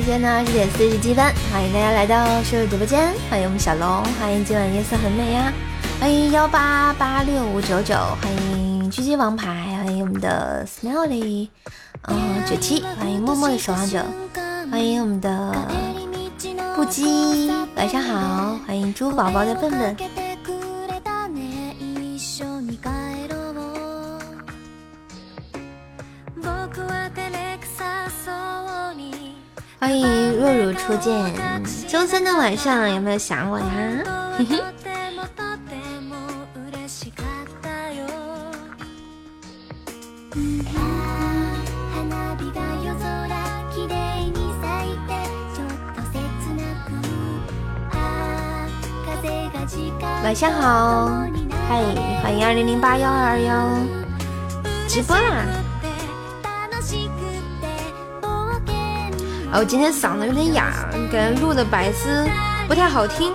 时间呢十点四十七分，欢迎大家来到射手直播间，欢迎我们小龙，欢迎今晚夜色很美呀，欢迎幺八八六五九九，欢迎狙击王牌，欢迎我们的 Smelly，嗯九七，欢迎默默的守望者，欢迎我们的不羁，晚上好，欢迎猪宝宝的笨笨。欢迎若如初见，周三的晚上有没有想我呀？晚上好，嗨，欢迎二零零八幺二二幺，直播啦！啊，我今天嗓子有点哑，感觉录的百思不太好听。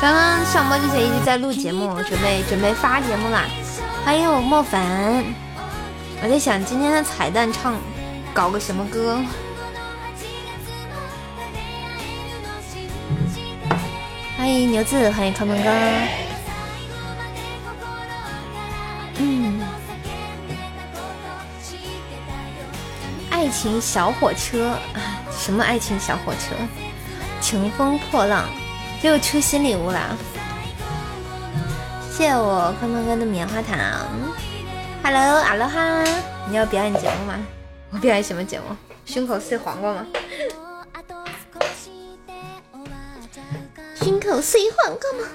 刚刚上播之前一直在录节目，准备准备发节目啦。欢迎我莫凡，我在想今天的彩蛋唱搞个什么歌。欢 迎牛子，欢迎康鹏哥。情小火车，什么爱情小火车？乘风破浪，又出新礼物啦！谢谢我坤坤哥的棉花糖。Hello，阿罗哈，你要表演节目吗？我表演什么节目？胸口碎黄瓜吗？胸口碎黄瓜吗？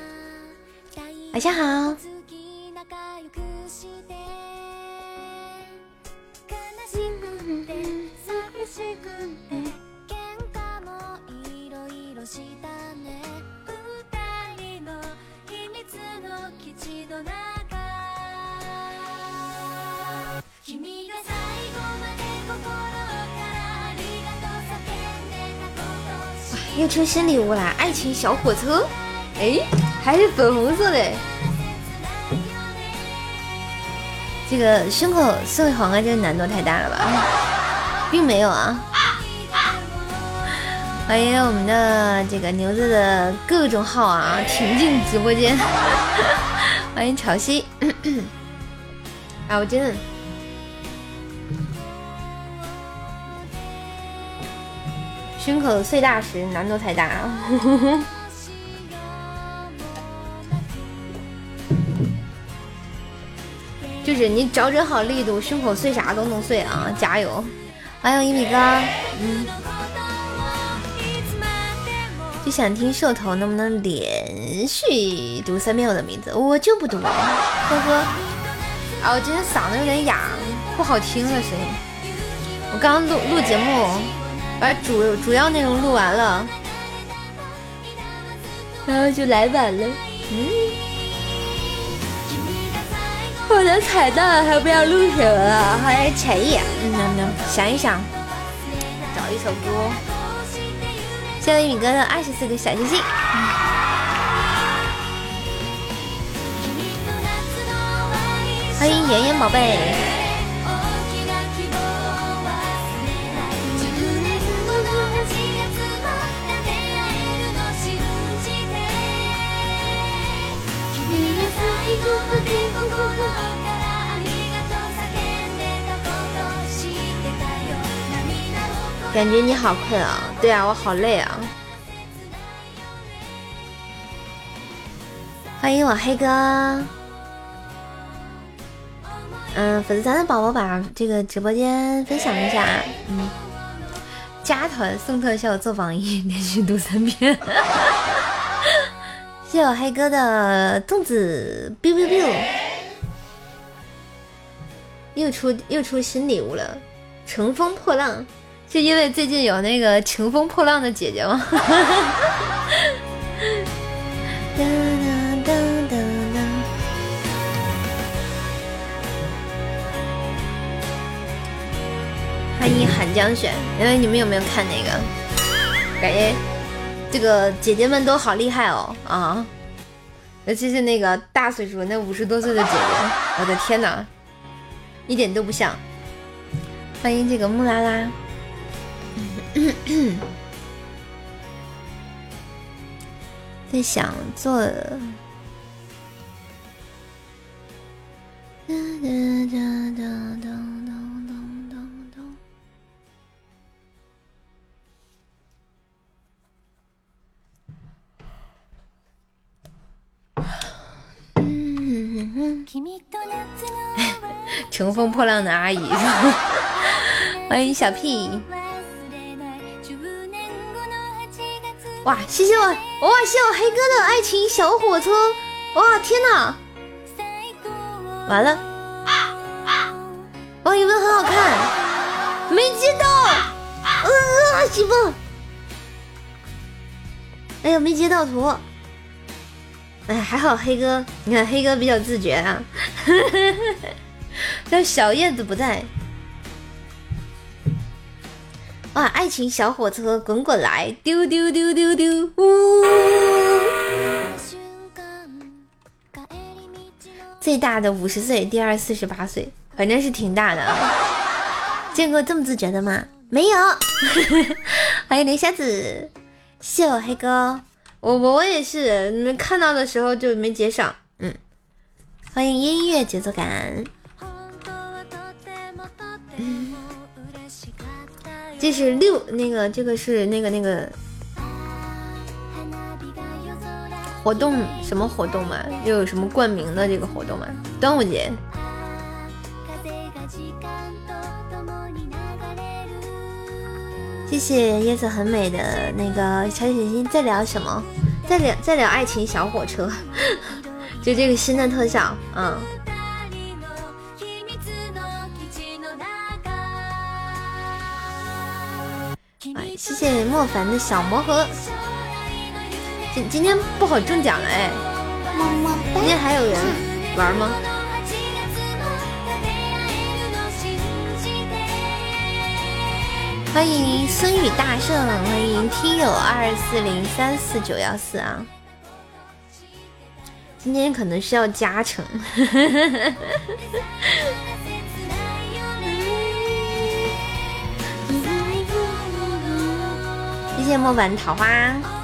晚上好。又出新礼物啦！爱情小火车，哎，还是粉红色的。这个胸口碎黄瓜，这个难度太大了吧？并没有啊。欢迎我们的这个牛子的各种号啊，挺进直播间。欢迎潮汐。啊，我真的。胸口碎大石，难度太大。就是你找准好力度，胸口碎啥都能碎啊！加油！欢迎一米哥，嗯。就想听兽头能不能连续读三遍我的名字，我就不读，呵呵。啊，我今天嗓子有点哑，不好听了声音。我刚刚录录节目。把主主要内容录完了，然后就来晚了。嗯，我的彩蛋还不知道录什么了，欢迎陈毅。嗯嗯，想一想，找一首歌。谢谢米哥的二十四个小星星。欢迎妍妍宝贝。感觉你好困啊！对啊，我好累啊！欢迎我黑哥。嗯，粉丝团的宝宝把这个直播间分享一下。嗯，加团送特效做榜一，连续读三遍。谢我黑哥的粽子，biu biu biu，又出又出新礼物了，乘风破浪，是因为最近有那个乘风破浪的姐姐吗？欢迎寒江雪，因为你们有没有看那个？感谢。这个姐姐们都好厉害哦啊！尤其是那个大岁数那五十多岁的姐姐，我的天哪，一点都不像。欢迎这个木拉拉。在想做。乘风破浪的阿姨，欢迎小屁。哇，谢谢我，哇，谢我黑哥的爱情小火车。哇，天哪！完了，哇，有没有很好看？没接到，呃，媳妇，哎呀，没接到图。哎，还好黑哥，你看黑哥比较自觉啊。叫小叶子不在。哇，爱情小火车滚滚来，丢丢丢丢丢，呜！最大的五十岁，第二四十八岁，反正是挺大的。见过这么自觉的吗？没有。欢迎林瞎子，谢我黑哥。我我我也是，你们看到的时候就没接上。嗯，欢迎音乐节奏感。这是六那个，这个是那个那个活动什么活动嘛？又有什么冠名的这个活动嘛？端午节。谢谢夜色很美的那个小心心，在聊什么？在聊在聊爱情小火车，就这个新的特效，嗯。哎，谢谢莫凡的小魔盒。今今天不好中奖了哎，今天还有人玩吗？欢迎孙宇大圣，欢迎听友二四零三四九幺四啊！今天可能是要加成。谢谢墨本桃花。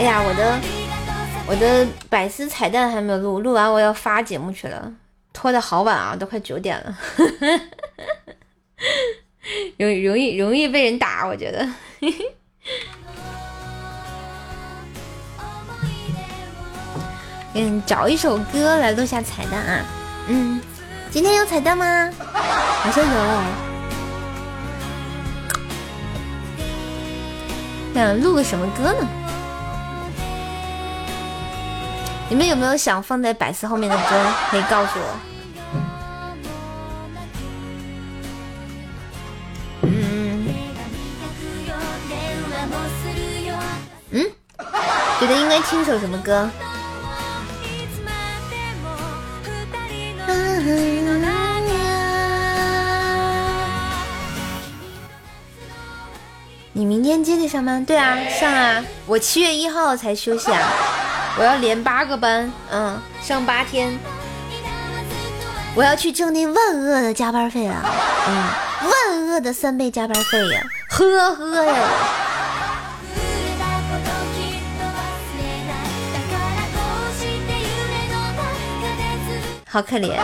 哎呀，我的我的百思彩蛋还没有录，录完我要发节目去了，拖的好晚啊，都快九点了，容 容易容易被人打，我觉得。嗯，找一首歌来录下彩蛋啊。嗯，今天有彩蛋吗？好像有。想录个什么歌呢？你们有没有想放在百思后面的歌？可以告诉我。嗯嗯，觉得应该听首什么歌？你明天接着上班？对啊，上啊！我七月一号才休息啊，我要连八个班，嗯，上八天，我要去挣那万恶的加班费啊，嗯，万恶的三倍加班费呀，呵呵呀！好可怜，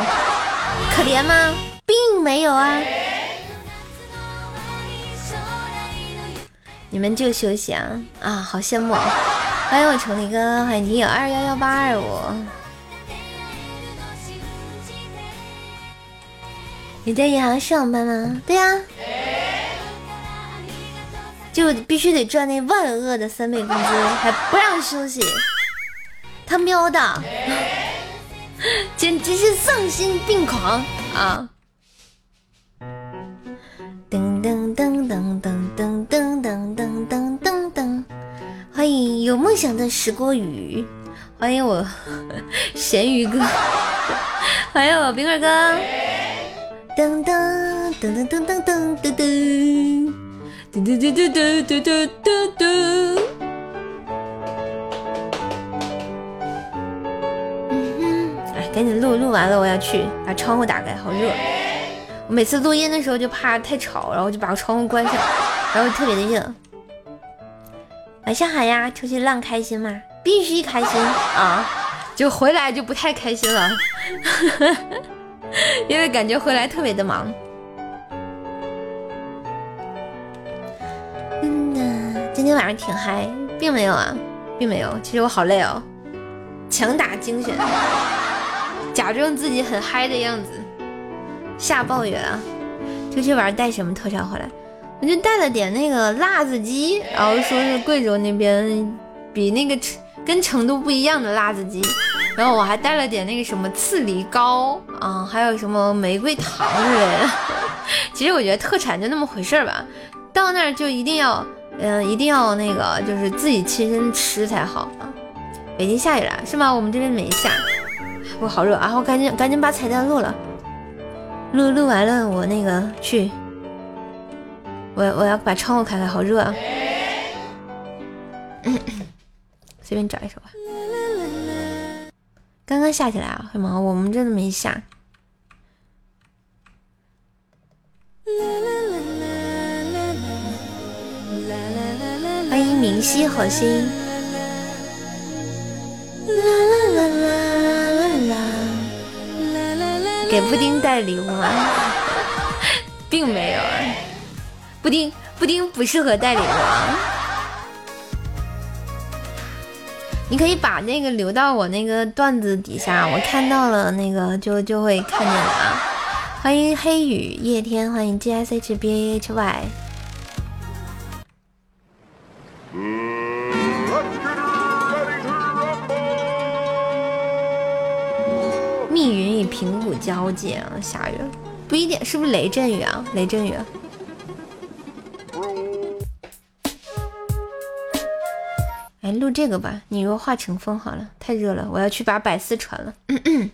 可怜吗？并没有啊。你们就休息啊啊！好羡慕！欢迎我成立哥，欢迎听友二幺幺八二五。你在银行上班吗？对呀，就必须得赚那万恶的三倍工资，还不让休息，他喵的！简直是丧心病狂啊！有梦想的石锅鱼，欢迎我 咸鱼哥，欢迎我冰棍哥，噔噔噔噔噔噔噔噔噔。嘟嘟嘟嘟嘟嘟嘟嘟。嗯哼，哎，赶紧录，录完了我要去把窗户打开，好热。我每次录音的时候就怕太吵，然后就把窗户关上，然后特别的热。晚上好呀，出去浪开心吗？必须开心 啊！就回来就不太开心了，因为感觉回来特别的忙嗯。今天晚上挺嗨，并没有啊，并没有。其实我好累哦，强打精神，假装自己很嗨的样子，下暴雨了。出去玩带什么特效回来？我就带了点那个辣子鸡，然后说是贵州那边比那个跟成都不一样的辣子鸡。然后我还带了点那个什么刺梨膏啊，还有什么玫瑰糖之类的。其实我觉得特产就那么回事儿吧，到那儿就一定要。嗯，一定要那个，就是自己亲身吃才好啊。北京下雨了是吗？我们这边没下。我好热啊！我赶紧赶紧把彩蛋录了，录录完了我那个去。我我要把窗户开开，好热啊！随便找一首吧。刚刚下起来啊，黑毛，我们这都没下。欢迎明夕火星。给布丁带礼物啊？并没有，布丁布丁不适合带礼物。你可以把那个留到我那个段子底下，我看到了那个就就会看见的啊。欢迎黑雨夜天，欢迎 G S H B A H Y。密云与平谷交界啊，下雨，不一定，是不是雷阵雨啊？雷阵雨。哎，录这个吧，你若化成风好了，太热了，我要去把百思传了。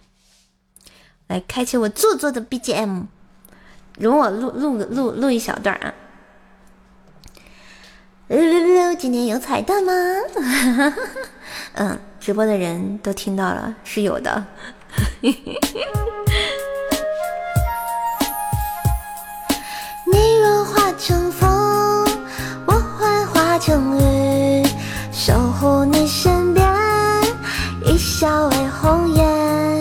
来，开启我做作的 BGM，容我录录个录录一小段啊。今天有彩蛋吗？嗯，直播的人都听到了，是有的。你若化成风，笑为红颜。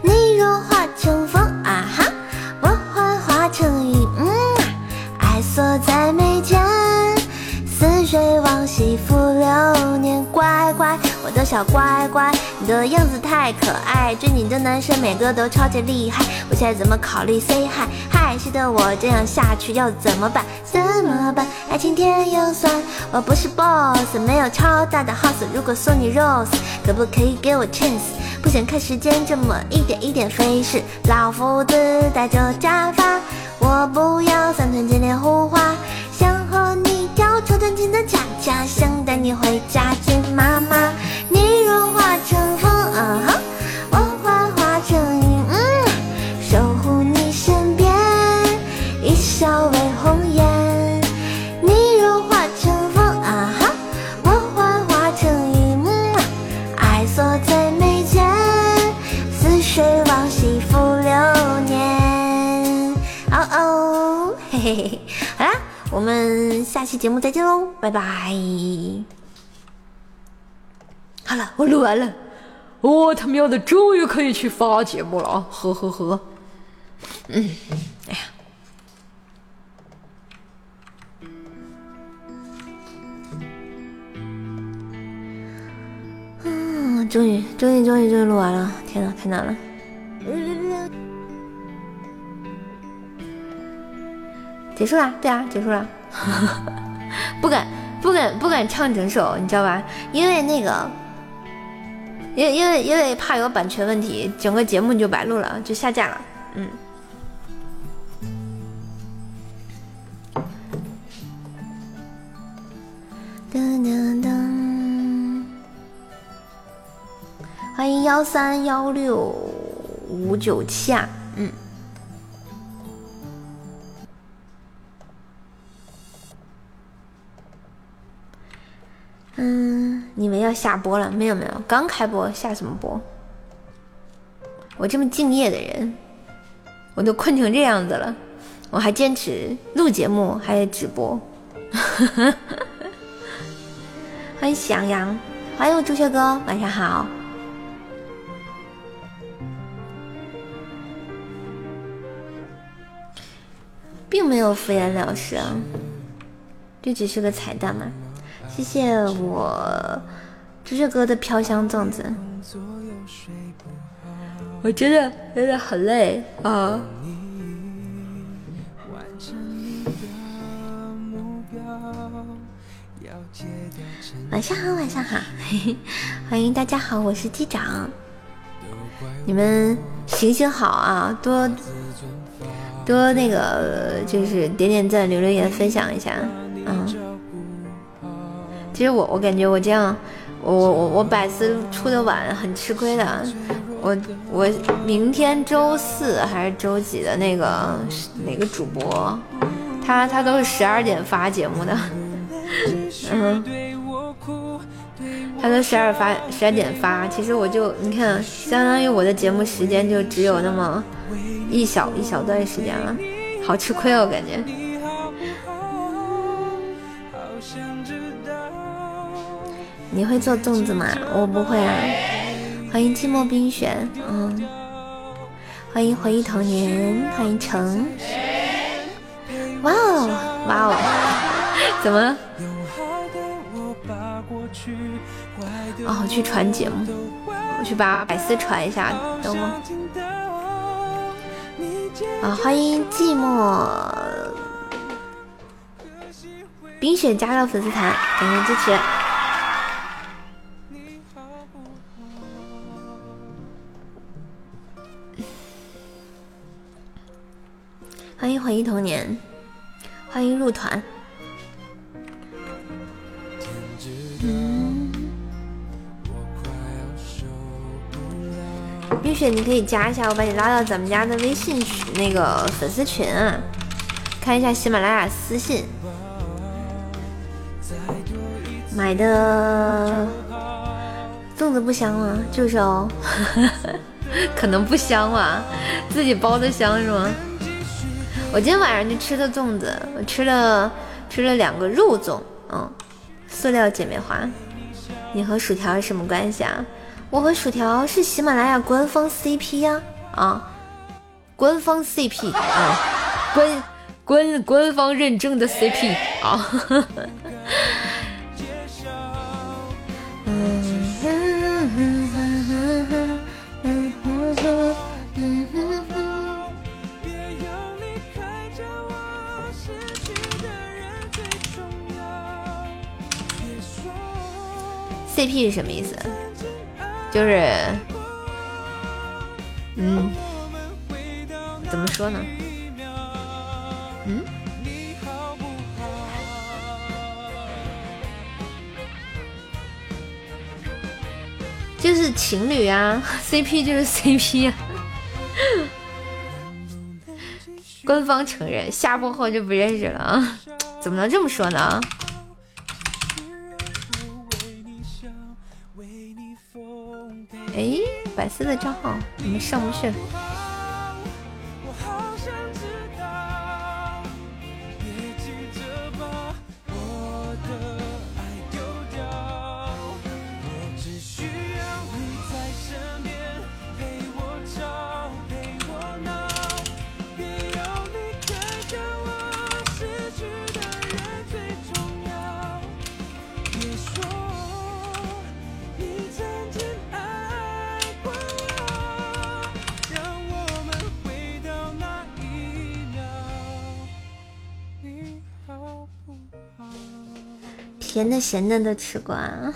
你若化成风，啊哈，我幻化成雨，嗯，爱锁在眉间。似水往昔浮流年，乖乖，我的小乖乖，你的样子太可爱，追你的男生每个都超级厉害，我现在怎么考虑 say hi？害羞的我这样下去要怎么办？怎么办？爱情甜又酸，我不是 boss，没有超大的 house，如果送你 rose，可不可以给我 chance？不想看时间这么一点一点飞逝，老夫子带着假发，我不要三寸金莲胡花，想和你。跳超短裙的恰恰，想带你回家见妈妈。你若化成风，啊哈，我幻化成云，嗯，守护你身边，一笑为红颜。你若化成风，啊哈，我幻化成云，嗯，爱锁在眉间，似水往昔浮流年。哦哦，嘿嘿嘿，好啦。我们下期节目再见喽，拜拜！好了，我录完了，我他喵的终于可以去发节目了啊！呵呵呵，嗯，哎呀，嗯，终于，终于，终于，终于录完了！天呐，太难了。结束了，对啊，结束了，不敢不敢不敢唱整首，你知道吧？因为那个因因为因为怕有版权问题，整个节目就白录了，就下架了。嗯。噔噔噔！欢迎幺三幺六五九七啊，嗯。你们要下播了？没有没有，刚开播，下什么播？我这么敬业的人，我都困成这样子了，我还坚持录节目，还直播。欢迎喜羊羊，欢迎我朱雀哥，晚上好。并没有敷衍了事啊，这只是个彩蛋嘛。谢谢我朱雀哥的飘香粽子，我真的真的很累啊。晚上好，晚上好，欢迎大家好，我是机长，你们行行好啊，多多那个就是点点赞、留留言、分享一下，嗯。其实我我感觉我这样，我我我我百思出的晚很吃亏的。我我明天周四还是周几的那个哪个主播，他他都是十二点发节目的，嗯，他都十二发十二点发。其实我就你看，相当于我的节目时间就只有那么一小一小段时间了，好吃亏哦，感觉。你会做粽子吗？我不会啊。欢迎寂寞冰雪，嗯，欢迎回忆童年，欢迎成。哇哦，哇哦，怎么？哦，我去传节目，我去把百思传一下，等我。啊，欢迎寂寞冰雪加入粉丝团，感谢支持。欢迎回忆童年，欢迎入团。冰雪，你可以加一下，我把你拉到咱们家的微信群那个粉丝群啊，看一下喜马拉雅私信。买的粽子不香吗？就是哦，可能不香吧，自己包的香是吗？我今天晚上就吃的粽子，我吃了吃了两个肉粽，嗯，塑料姐妹花。你和薯条是什么关系啊？我和薯条是喜马拉雅官方 CP 呀，啊，官方 CP 啊，官官官方认证的 CP 啊。CP 是什么意思？就是，嗯，怎么说呢？嗯，就是情侣啊，CP 就是 CP 啊。官方承认，下播后就不认识了啊？怎么能这么说呢？粉丝的账号怎么上不去？咸的都吃过啊。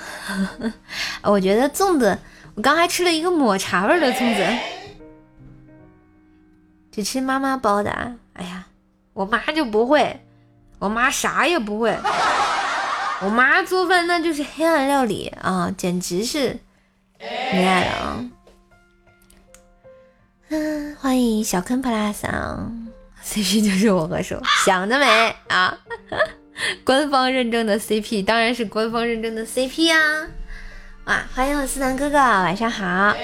我觉得粽子，我刚还吃了一个抹茶味的粽子，只吃妈妈包的。哎呀，我妈就不会，我妈啥也不会。我妈做饭那就是黑暗料理啊，简直是没爱了啊！嗯，欢迎小坑 plus 啊，CP 就是我和手，想得美啊！官方认证的 CP 当然是官方认证的 CP 啊！哇，欢迎我思南哥哥，晚上好。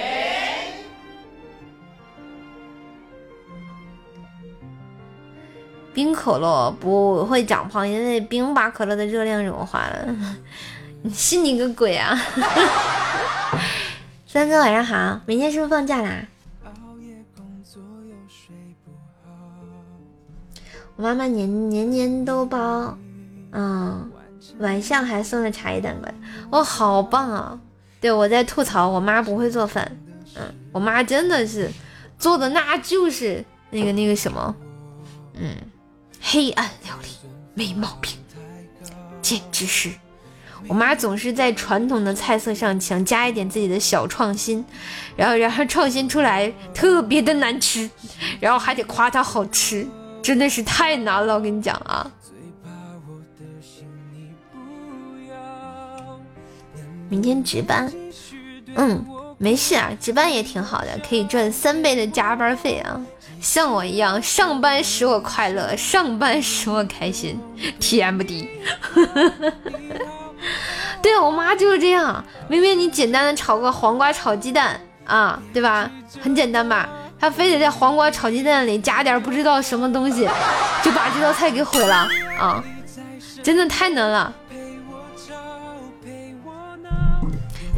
冰可乐不会长胖，因为冰把可乐的热量融化了。你信你个鬼啊！三哥晚上好，明天是不是放假啦？我妈妈年年年都包，嗯，晚上还送了茶叶蛋糕，哇，好棒啊！对我在吐槽我妈不会做饭，嗯，我妈真的是做的那就是那个那个什么，嗯。黑暗料理没毛病，简直是！我妈总是在传统的菜色上想加一点自己的小创新，然后然后创新出来特别的难吃，然后还得夸它好吃，真的是太难了。我跟你讲啊，明天值班，嗯，没事啊，值班也挺好的，可以赚三倍的加班费啊。像我一样，上班使我快乐，上班使我开心，TMD。对我妈就是这样，明明你简单的炒个黄瓜炒鸡蛋啊，对吧？很简单吧？她非得在黄瓜炒鸡蛋里加点不知道什么东西，就把这道菜给毁了啊！真的太难了，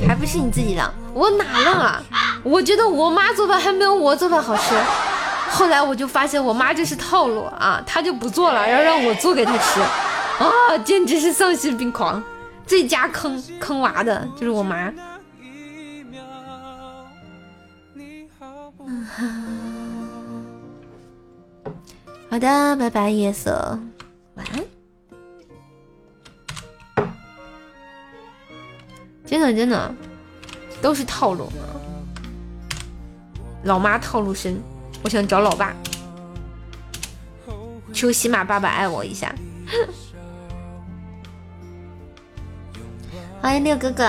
还不是你自己的？我哪浪啊？我觉得我妈做饭还没有我做饭好吃。后来我就发现我妈这是套路啊，她就不做了，要让我做给她吃，啊，简直是丧心病狂，最佳坑坑娃的就是我妈。好的，拜拜，夜色，晚安。真的真的都是套路啊，老妈套路深。我想找老爸，求喜马爸爸爱我一下。欢 迎六哥哥。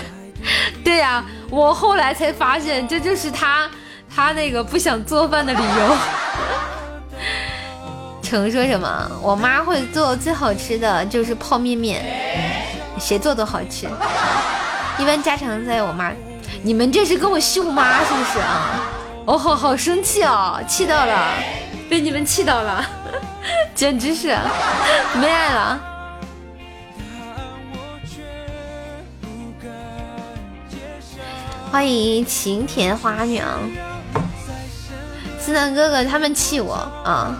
对呀，我后来才发现，这就是他他那个不想做饭的理由。成说什么？我妈会做最好吃的就是泡面面，谁做都好吃。一般家常菜，我妈，你们这是跟我秀妈是不是啊？哦，好好生气哦，气到了，被你们气到了，简直是没爱了。欢迎晴天花娘，思南哥哥他们气我啊！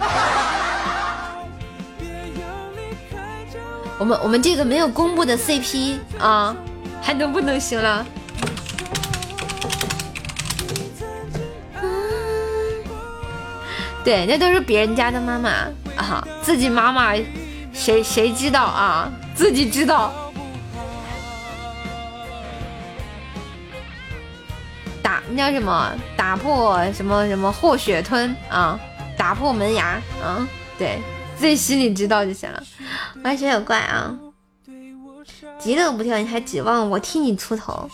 我们我们这个没有公布的 CP 啊，还能不能行了？对，那都是别人家的妈妈啊，自己妈妈谁谁知道啊？自己知道。打那叫什么？打破什么什么霍血吞啊？打破门牙啊？对，自己心里知道就行了。完全有怪啊！急都不跳，你还指望我替你出头？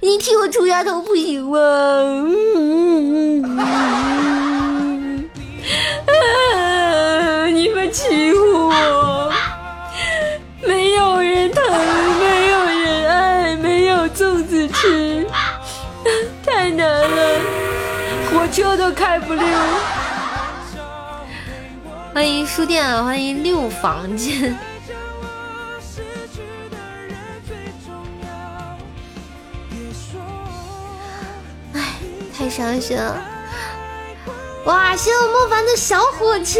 你替我出丫头不行吗？嗯嗯嗯、啊你们欺负我，没有人疼，没有人爱，没有粽子吃，太难了，火车都开不溜。欢迎书店，欢迎六房间。哎，太伤心了。哇！谢我莫凡的小火车，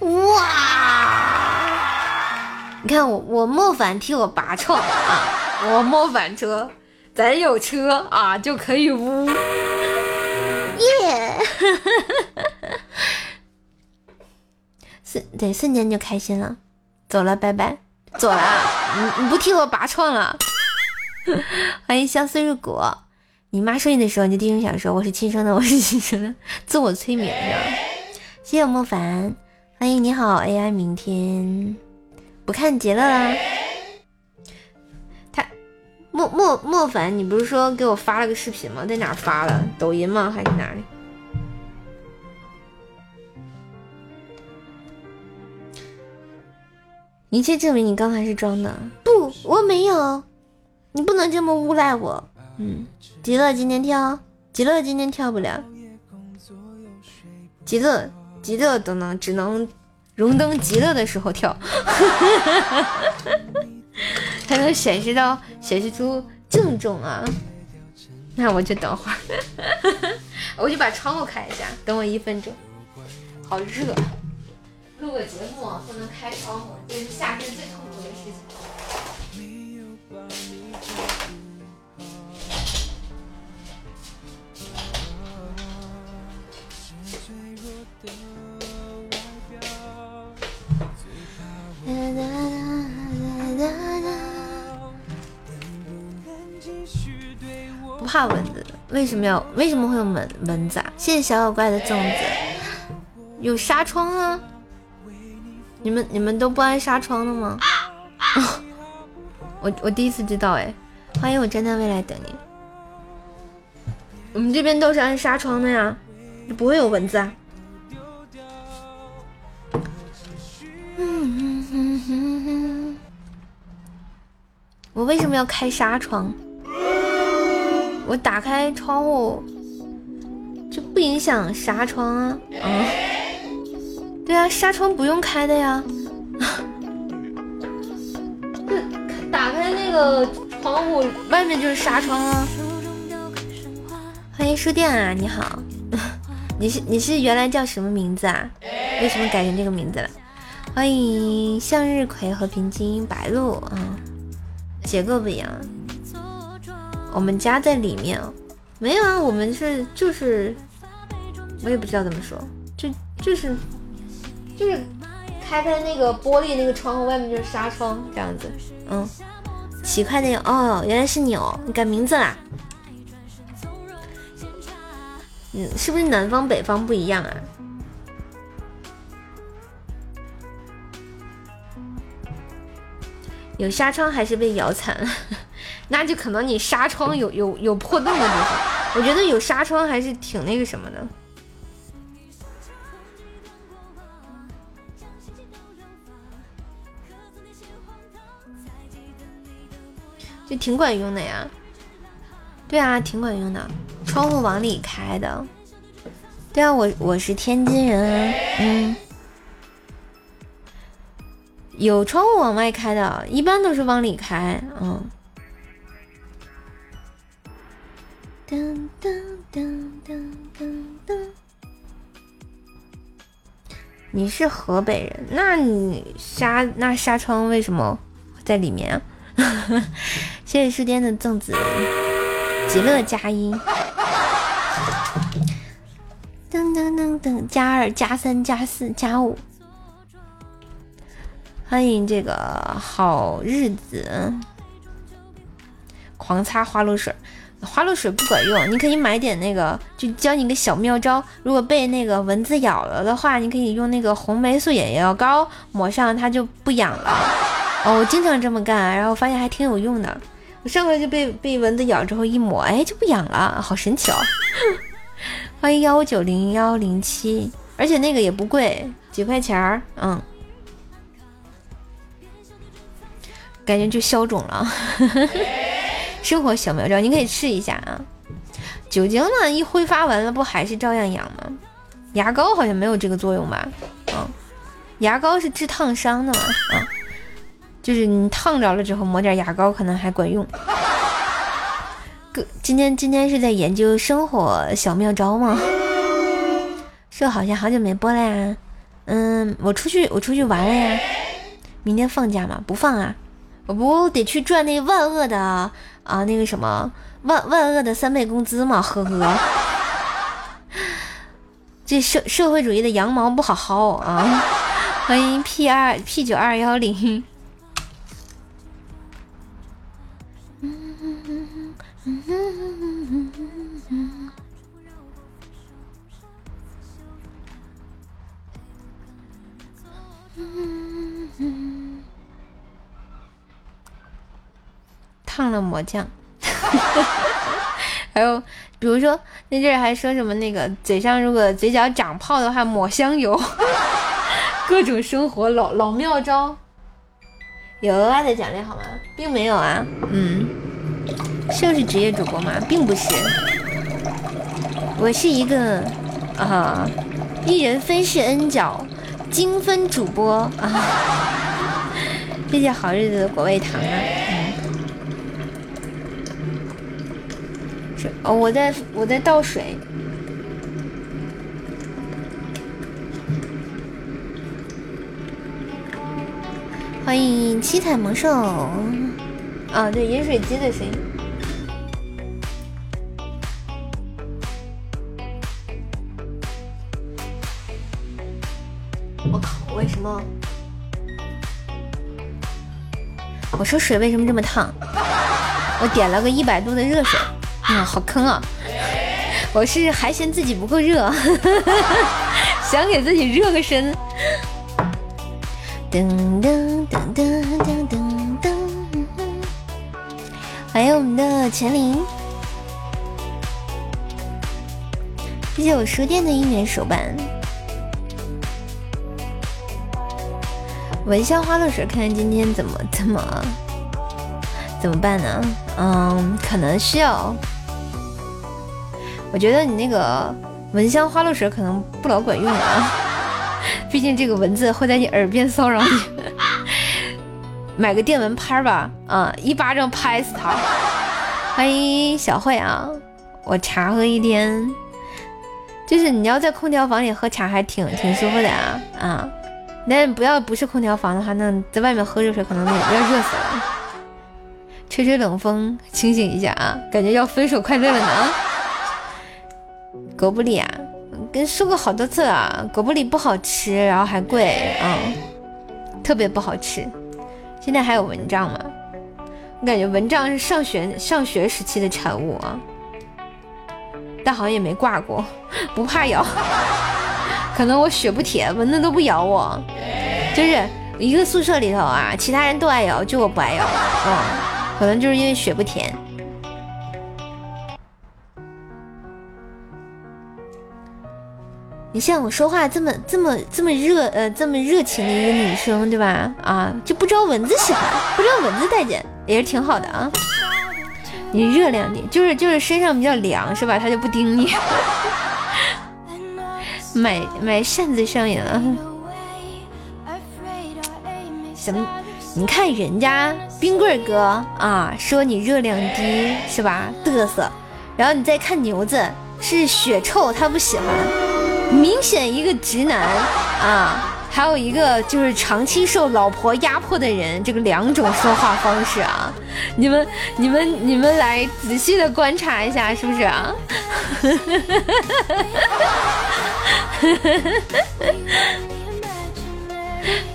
哇！你看我我莫凡替我拔创啊！我莫凡车，咱有车啊就可以呜耶！瞬对瞬间就开心了，走了，拜拜，走了，你你不替我拔创了。欢迎相思入骨。你妈说你的时候，你就低声小说，我是亲生的，我是亲生的，自我催眠是吧？谢谢莫凡，欢迎你好 AI，明天不看杰乐啦。他莫莫莫凡，你不是说给我发了个视频吗？在哪发的？抖音吗？还是哪里？一切证明你刚才是装的，不，我没有，你不能这么诬赖我。嗯，极乐今天跳，极乐今天跳不了，极乐极乐都能，只能荣登极乐的时候跳，才能显示到显示出郑重啊。那我就等会儿，我就把窗户开一下，等我一分钟，好热。录个节目不能开窗户，这是夏天最痛苦的怕蚊子的，为什么要？为什么会有蚊蚊子啊？谢谢小小怪的粽子，有纱窗啊。你们你们都不安纱窗的吗？我我第一次知道哎，欢迎我站在未来等你。我们这边都是安纱窗的呀，不会有蚊子啊。我为什么要开纱窗？我打开窗户，这不影响纱窗啊。嗯。对啊，纱窗不用开的呀。打开那个窗户，外面就是纱窗啊。欢迎书店啊，你好，你是你是原来叫什么名字啊？为什么改成这个名字了？欢迎向日葵、和平精英、白鹿啊，结构不一样。我们家在里面，没有啊，我们是就是，我也不知道怎么说，就就是。就是开开那个玻璃那个窗户，外面就是纱窗这样子。嗯，奇怪的哦，原来是你哦，你改名字啦？嗯，是不是南方北方不一样啊？有纱窗还是被咬惨了？那就可能你纱窗有有有破洞的地方。我觉得有纱窗还是挺那个什么的。就挺管用的呀，对啊，挺管用的。窗户往里开的，对啊，我我是天津人，嗯，有窗户往外开的，一般都是往里开，嗯。噔噔噔噔噔噔，你是河北人，那你纱那纱窗为什么在里面啊？谢谢书店的粽子，极乐佳音，噔噔噔噔，加二加三加四加五，欢迎这个好日子，狂擦花露水，花露水不管用，你可以买点那个，就教你个小妙招，如果被那个蚊子咬了的话，你可以用那个红霉素眼药膏抹上，它就不痒了。哦，我经常这么干，然后发现还挺有用的。我上回就被被蚊子咬之后一抹，哎，就不痒了，好神奇哦！欢迎幺五九零幺零七，而且那个也不贵，几块钱儿，嗯，感觉就消肿了。生活小妙招，你可以试一下啊。酒精呢，一挥发完了，不还是照样痒吗？牙膏好像没有这个作用吧？嗯，牙膏是治烫伤的嘛？啊。就是你烫着了之后抹点牙膏可能还管用。哥，今天今天是在研究生活小妙招吗？是好像好久没播了呀。嗯，我出去我出去玩了呀。明天放假吗？不放啊。我不得去赚那万恶的啊那个什么万万恶的三倍工资嘛？呵呵。这社社会主义的羊毛不好薅啊。欢迎 P 二 P 九二幺零。上了抹酱，还有比如说那阵还说什么那个嘴上如果嘴角长泡的话抹香油，各种生活老老妙招。有额外的奖励好吗？并没有啊，嗯，是不是职业主播吗？并不是，我是一个啊一人分饰 N 角精分主播啊，谢谢好日子的果味糖啊。哦，我在我在倒水。欢迎七彩萌兽。啊，对，饮水机的声音。我靠，为什么？我说水为什么这么烫？我点了个一百度的热水。啊，好坑啊！我是还嫌自己不够热，想给自己热个身。噔噔噔噔噔噔噔，欢迎我们的钱林，谢谢我书店的一年手办。闻香花露水，看看今天怎么怎么怎么办呢？嗯，可能需要。我觉得你那个蚊香花露水可能不老管用啊，毕竟这个蚊子会在你耳边骚扰你。买个电蚊拍吧，啊，一巴掌拍死它。欢迎小慧啊，我茶喝一天，就是你要在空调房里喝茶还挺挺舒服的啊啊，那不要不是空调房的话，那在外面喝热水可能要热死了。吹吹冷风，清醒一下啊，感觉要分手快乐了呢。狗不理啊，跟说过好多次了，狗不理不好吃，然后还贵，嗯，特别不好吃。现在还有蚊帐吗？我感觉蚊帐是上学上学时期的产物啊，但好像也没挂过，不怕咬，可能我血不铁，蚊子都不咬我，就是一个宿舍里头啊，其他人都爱咬，就我不爱咬，嗯，可能就是因为血不甜。你像我说话这么这么这么热呃这么热情的一个女生对吧？啊，就不招蚊子喜欢，不招蚊子待见也是挺好的啊。你热量点，就是就是身上比较凉是吧？他就不叮你。买买扇子上瘾了。什么？你看人家冰棍哥啊，说你热量低是吧？嘚瑟。然后你再看牛子是血臭，他不喜欢。明显一个直男啊，还有一个就是长期受老婆压迫的人，这个两种说话方式啊，你们你们你们来仔细的观察一下，是不是啊？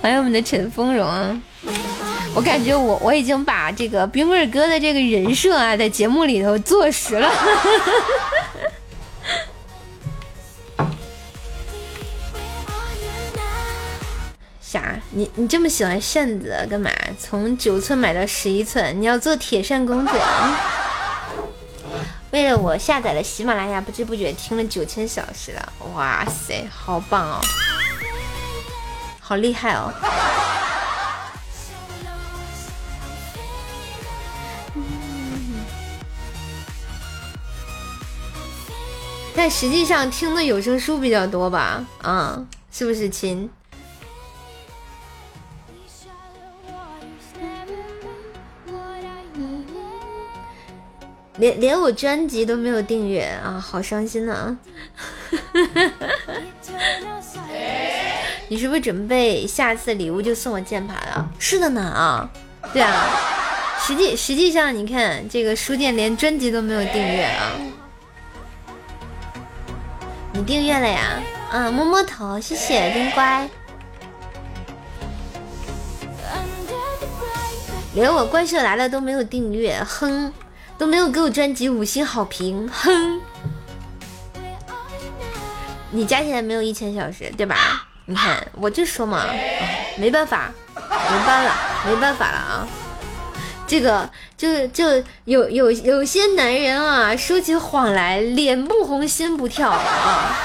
欢迎我们的陈丰荣，我感觉我我已经把这个冰棍哥的这个人设啊，在节目里头坐实了。啥？你你这么喜欢扇子干嘛？从九寸买到十一寸，你要做铁扇公主？为了我下载了喜马拉雅，不知不觉听了九千小时了，哇塞，好棒哦，好厉害哦！但实际上听的有声书比较多吧？啊，是不是亲？连连我专辑都没有订阅啊好伤心呐你是不是准备下次礼物就送我键盘啊？是的呢啊对啊。实际实际上你看这个书店连专辑都没有订阅啊。你订阅了呀？嗯摸摸头谢谢真乖。连我怪兽来了都没有订阅哼都没有给我专辑五星好评，哼。你加起来没有一千小时，对吧？你看，我就说嘛，没办法，没办法，没办法了啊！这个就就有有有些男人啊，说起谎来脸不红心不跳啊。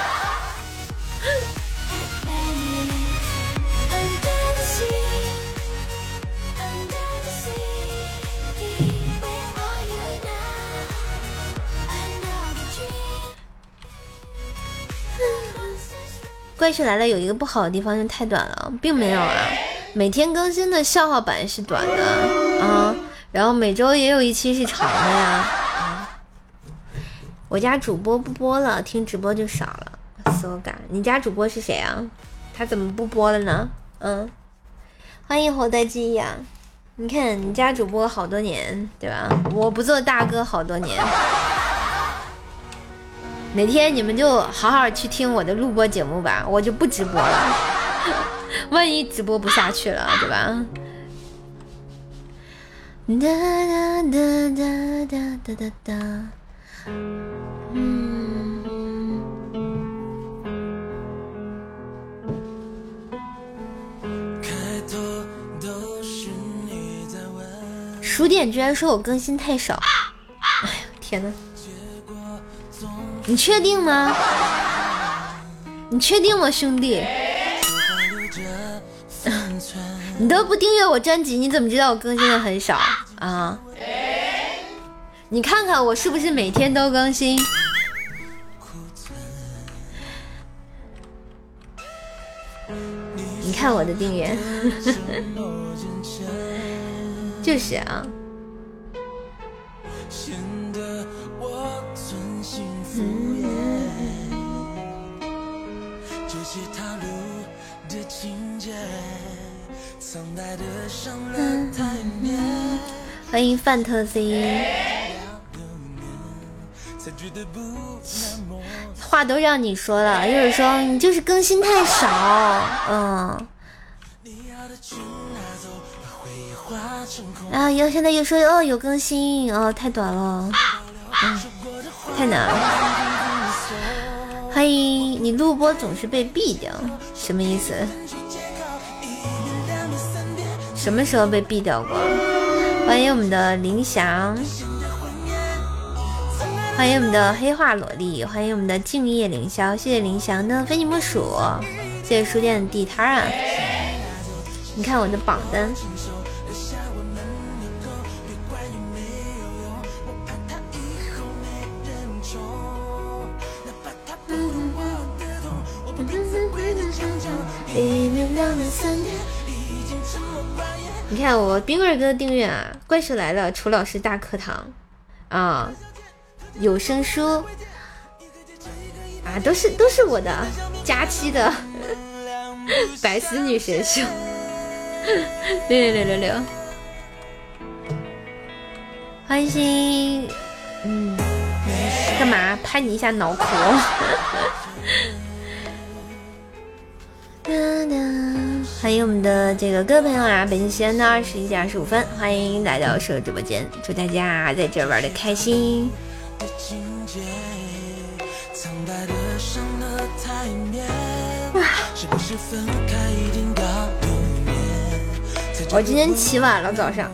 怪兽来了有一个不好的地方就太短了，并没有啊，每天更新的笑话版是短的啊，然后每周也有一期是长的呀。我家主播不播了，听直播就少了，所感。你家主播是谁啊？他怎么不播了呢？嗯，欢迎活在记忆啊！你看你家主播好多年，对吧？我不做大哥好多年。哪天你们就好好去听我的录播节目吧，我就不直播了。万一直播不下去了，对吧？哒哒哒哒哒哒哒哒。嗯。书店居然说我更新太少，哎呀，天呐！你确定吗？你确定吗，兄弟？你都不订阅我专辑，你怎么知道我更新的很少啊？你看看我是不是每天都更新？你看我的订阅，就是啊。思念欢迎范特西，话都让你说了，就是说你就是更新太少，嗯。啊，又现在又说哦有更新，哦太短了，嗯，太难了。欢迎你录播总是被毙掉，什么意思？什么时候被毙掉过？欢迎我们的林翔，欢迎我们的黑化萝莉，欢迎我们的静夜凌霄，谢谢林翔的非你莫属，谢谢书店的地摊啊！你看我的榜单。你看我冰棍哥订阅啊，怪兽来了，楚老师大课堂。啊，有声书。啊，都是都是我的佳期的 白丝女神秀，六六六六六，欢迎，嗯，干嘛？拍你一下脑壳？欢迎我们的这个各位朋友啊！北京时间的二十一点二十五分，欢迎来到社直播间，祝大家在这玩的开心。我今天起晚了，早上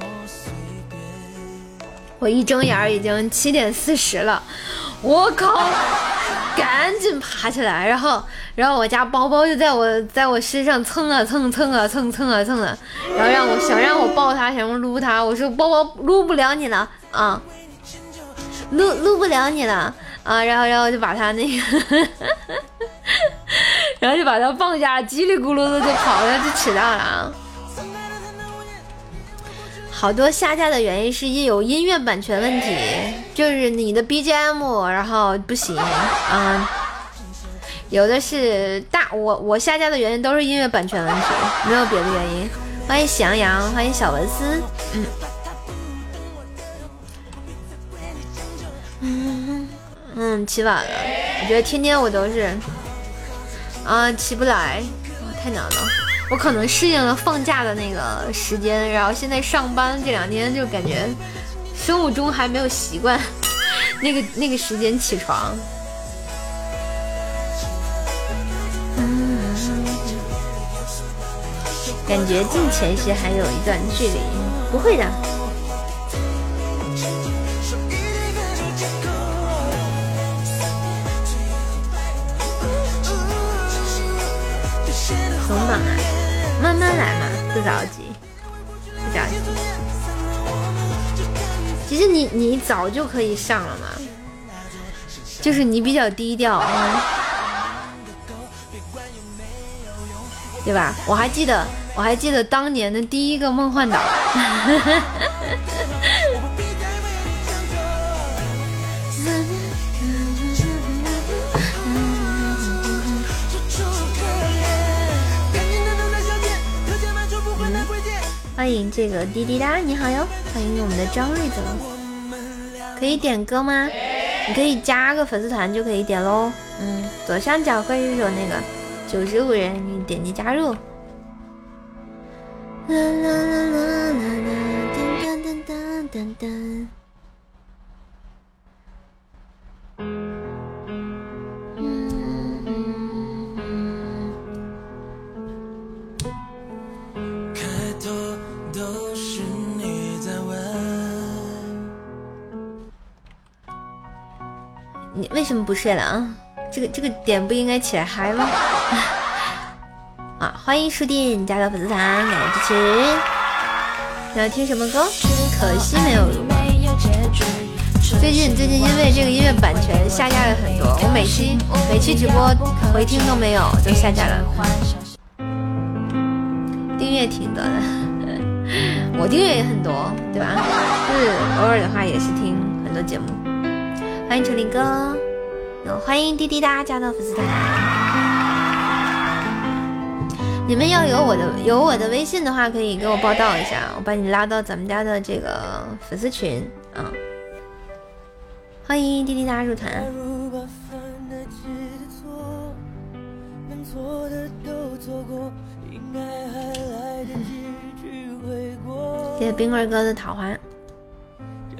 我一睁眼已经七点四十了，我靠！赶紧爬起来，然后，然后我家包包就在我在我身上蹭啊蹭蹭啊蹭蹭啊蹭的，然后让我想让我抱他，想撸他，我说包包撸不了你了啊，撸撸不了你了啊，然后然后就把他那个，然后就把他 放下，叽里咕噜的就跑了，就迟到了啊。好多下架的原因是因有音乐版权问题，就是你的 BGM 然后不行啊，有的是大我我下架的原因都是音乐版权问题，没有别的原因。欢迎喜羊羊，欢迎小文思，嗯嗯起晚了，我觉得天天我都是啊起不来，太难了。我可能适应了放假的那个时间，然后现在上班这两天就感觉生物钟还没有习惯那个 那个时间起床。感觉进前夕还有一段距离，不会的。松绑啊，慢慢来嘛，不着急，不着急。其实你你早就可以上了嘛，就是你比较低调，对吧？我还记得。我还记得当年的第一个梦幻岛。欢迎这个滴滴答，你好哟！欢迎我们的张瑞泽，可以点歌吗？你可以加个粉丝团就可以点喽。嗯，左上角会有那个九十五人，你点击加入。啦啦啦啦啦啦，噔噔噔噔噔。噔你为什么不睡了啊？这个这个点不应该起来嗨吗？啊欢迎书店加到粉丝团，感谢支持。你要听什么歌？可惜没有。最近最近因为这个音乐版权下架了很多，我每期每期直播回听都没有，就下架了。订阅挺多的，我订阅也很多，对吧？就是偶尔的话也是听很多节目。欢迎陈林哥，欢迎滴滴答加到粉丝团。你们要有我的有我的微信的话，可以给我报道一下，我把你拉到咱们家的这个粉丝群啊。欢迎滴滴答入团。谢谢冰棍哥的桃花。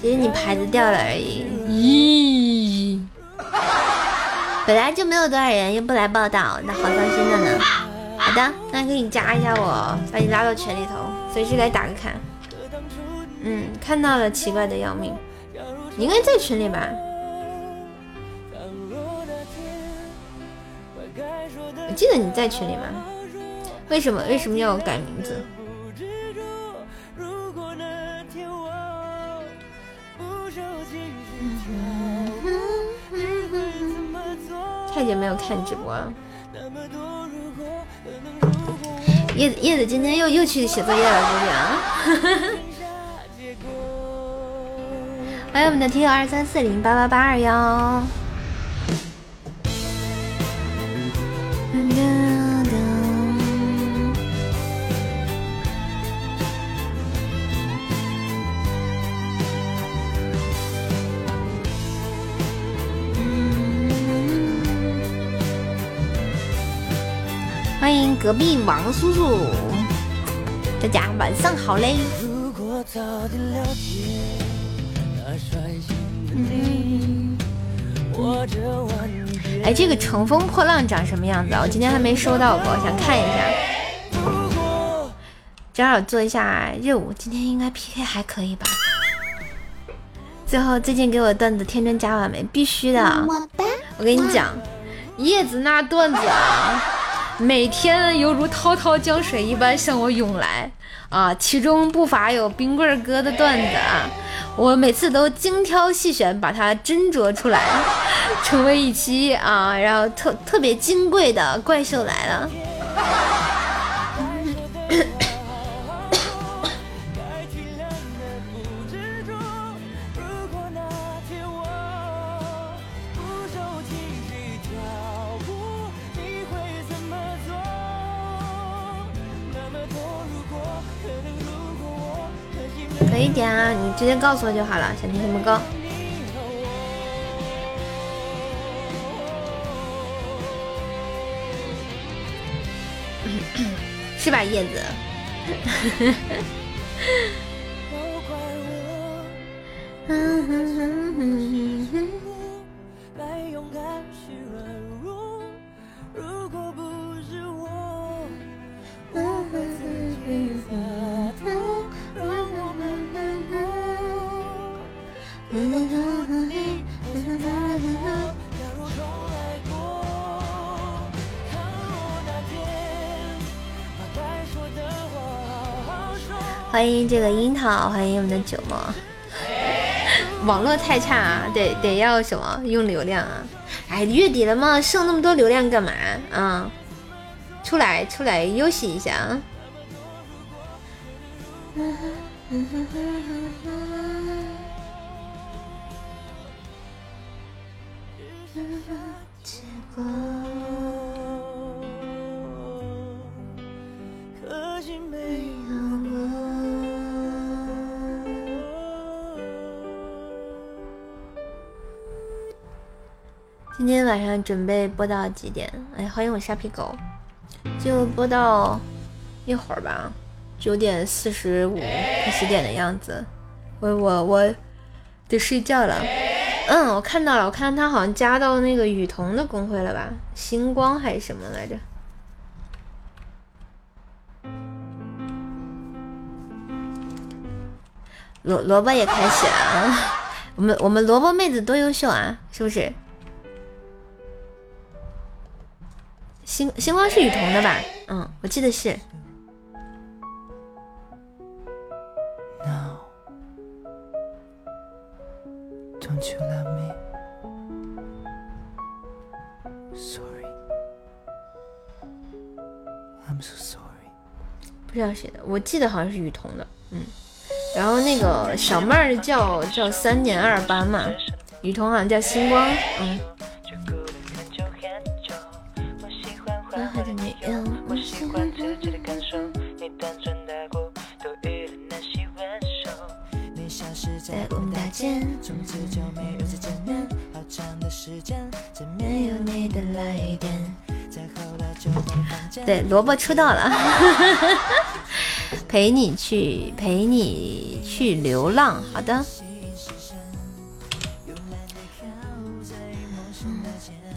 只是你牌子掉了而已。咦，本来就没有多少人，又不来报道，那好伤心的呢。好的，那可以加一下我，把你拉到群里头，随时来打个卡。嗯，看到了，奇怪的要命，你应该在群里吧？我记得你在群里吗？为什么为什么要改名字？太久没有看直播了。叶子叶子今天又又去写作业了，估计啊！欢迎我们的听友二三四零八八八二幺。欢迎隔壁王叔叔，大家晚上好嘞。哎，这个乘风破浪长什么样子啊？我今天还没收到过，想看一下。正好做一下任务，今天应该 PK 还可以吧？最后最近给我段子天真加完没？必须的。我跟你讲，叶子那段子啊。每天犹如滔滔江水一般向我涌来啊，其中不乏有冰棍哥的段子啊，我每次都精挑细选，把它斟酌出来，成为一期啊，然后特特别金贵的怪兽来了。以点啊，你直接告诉我就好了，想听什么歌？是吧，叶子？欢迎这个樱桃，欢迎我们的九毛。网络太差啊，得得要什么用流量啊？哎，月底了嘛，剩那么多流量干嘛啊？出来出来休息一下啊！今天晚上准备播到几点？哎，欢迎我沙皮狗，就播到一会儿吧，九点四十五、十点的样子。我我我得睡觉了。嗯，我看到了，我看到他好像加到那个雨桐的公会了吧？星光还是什么来着？萝萝卜也开始了，我们我们萝卜妹子多优秀啊，是不是？星星光是雨桐的吧？嗯，我记得是。不知道谁的，我记得好像是雨桐的。嗯，然后那个小妹儿叫叫三年二班嘛，雨桐好像叫星光。嗯。对，萝卜出道了，陪你去，陪你去流浪。好的。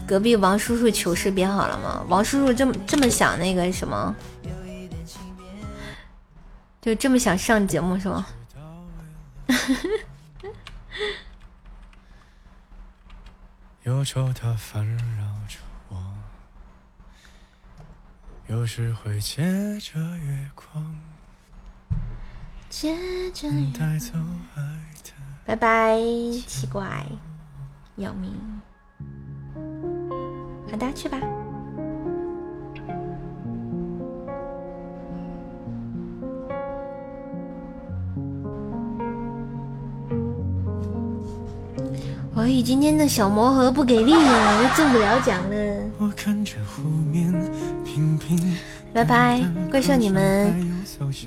隔壁王叔叔糗事编好了吗？王叔叔这么这么想那个什么，就这么想上节目是吗？忧愁它烦扰着我，有时会借着月光，借着带走爱的。拜拜，奇怪，要命。好的，去吧。我以今天的小魔盒不给力呀，又中不了奖了。拜拜，怪兽你们，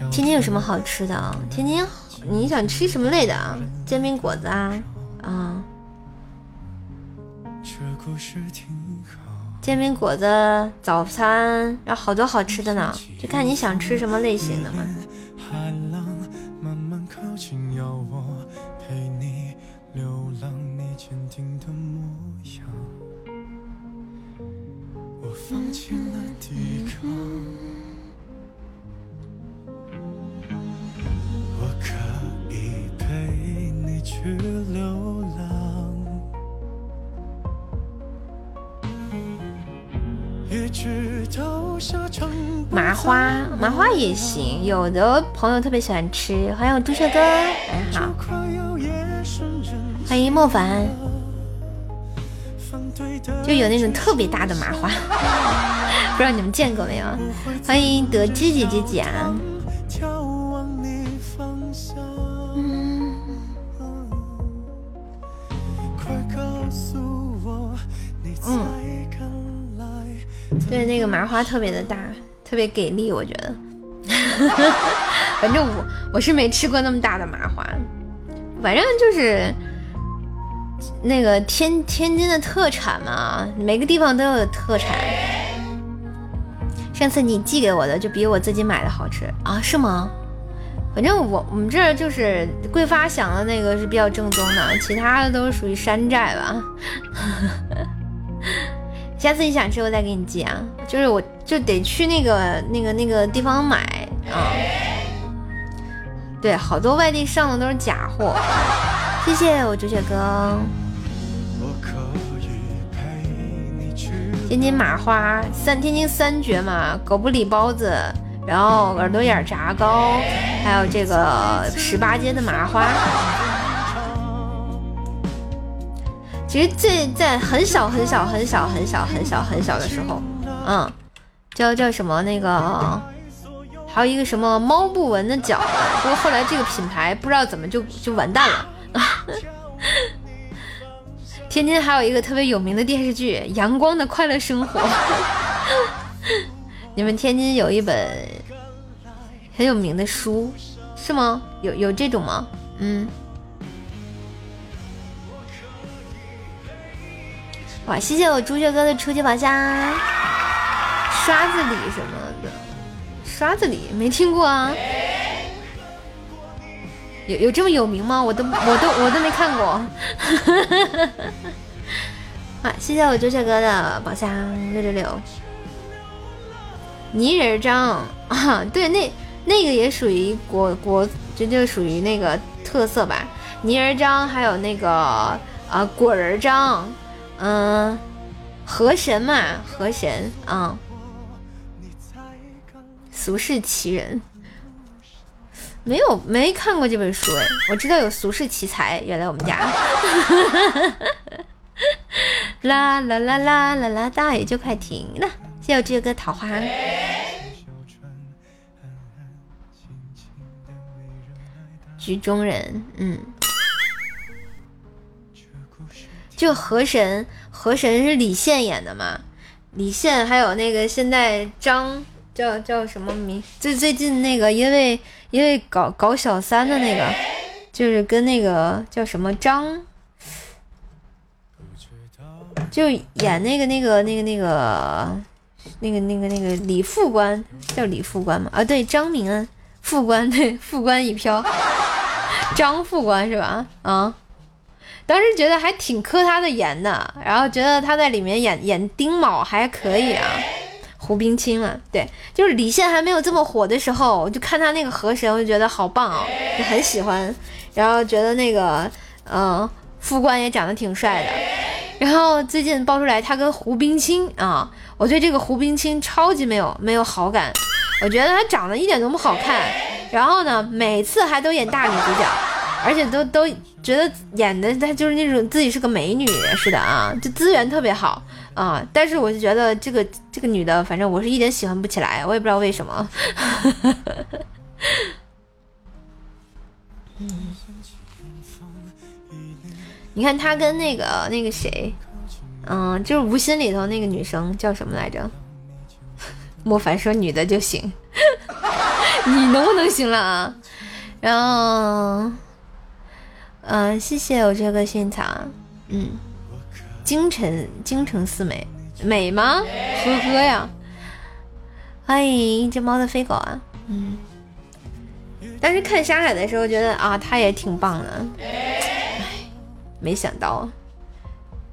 天天有什么好吃的？天天你想吃什么类的啊？煎饼果子啊？啊？煎饼果子早餐，然后好多好吃的呢，就看你想吃什么类型的嘛。去流浪。麻花，麻花也行，有的朋友特别喜欢吃。欢迎朱雀哥，晚上好。欢迎莫凡，就有那种特别大的麻花，不知道你们见过没有？欢迎德基姐姐姐嗯。对，那个麻花特别的大，特别给力，我觉得。反正我我是没吃过那么大的麻花，反正就是那个天天津的特产嘛，每个地方都有特产。上次你寄给我的就比我自己买的好吃啊？是吗？反正我我们这儿就是桂发祥的那个是比较正宗的，其他的都是属于山寨吧。下次你想吃我再给你寄啊，就是我就得去那个那个那个地方买啊。对，好多外地上的都是假货。谢谢我九雪哥。天津麻花三天津三绝嘛，狗不理包子，然后耳朵眼炸糕，还有这个十八街的麻花。其实这在很小很小很小很小很小很小的时候，嗯，叫叫什么那个，还有一个什么猫不闻的饺子，不过后来这个品牌不知道怎么就就完蛋了。天津还有一个特别有名的电视剧《阳光的快乐生活》，你们天津有一本很有名的书是吗？有有这种吗？嗯。哇，谢谢我朱雀哥的初级宝箱，刷子礼什么的，刷子礼没听过啊？有有这么有名吗？我都我都我都没看过。啊，谢谢我朱雀哥的宝箱六六六。泥人张 啊，对，那那个也属于国国，这就属于那个特色吧。泥人张还有那个啊果仁张。嗯，河神嘛，河神啊，俗世奇人，没有没看过这本书哎，我知道有俗世奇才，原来我们家，啦啦啦啦啦啦，大雨就快停了，谢谢我这个桃花，局中人，嗯。就河神，河神是李现演的嘛？李现还有那个现在张叫叫什么名？最最近那个因为因为搞搞小三的那个，就是跟那个叫什么张，就演那个那个那个那个那个那个那个李副官叫李副官吗？啊，对，张明恩副官，对，副官一飘，张副官是吧？啊。当时觉得还挺磕他的颜的，然后觉得他在里面演演丁卯还可以啊，胡冰卿嘛，对，就是李现还没有这么火的时候，我就看他那个河神，我就觉得好棒哦，就很喜欢，然后觉得那个嗯副官也长得挺帅的，然后最近爆出来他跟胡冰卿啊，我对这个胡冰卿超级没有没有好感，我觉得他长得一点都不好看，然后呢每次还都演大女主角。而且都都觉得演的她就是那种自己是个美女似的啊，就资源特别好啊。但是我就觉得这个这个女的，反正我是一点喜欢不起来，我也不知道为什么。你看她跟那个那个谁，嗯，就是吴昕里头那个女生叫什么来着？莫凡说女的就行，你能不能行了啊？然后。嗯，谢谢我这个现场，嗯，京城京城四美。美吗？呵呵呀，欢迎一只猫的飞狗啊，嗯，但是看沙海的时候觉得啊，他也挺棒的，唉，没想到。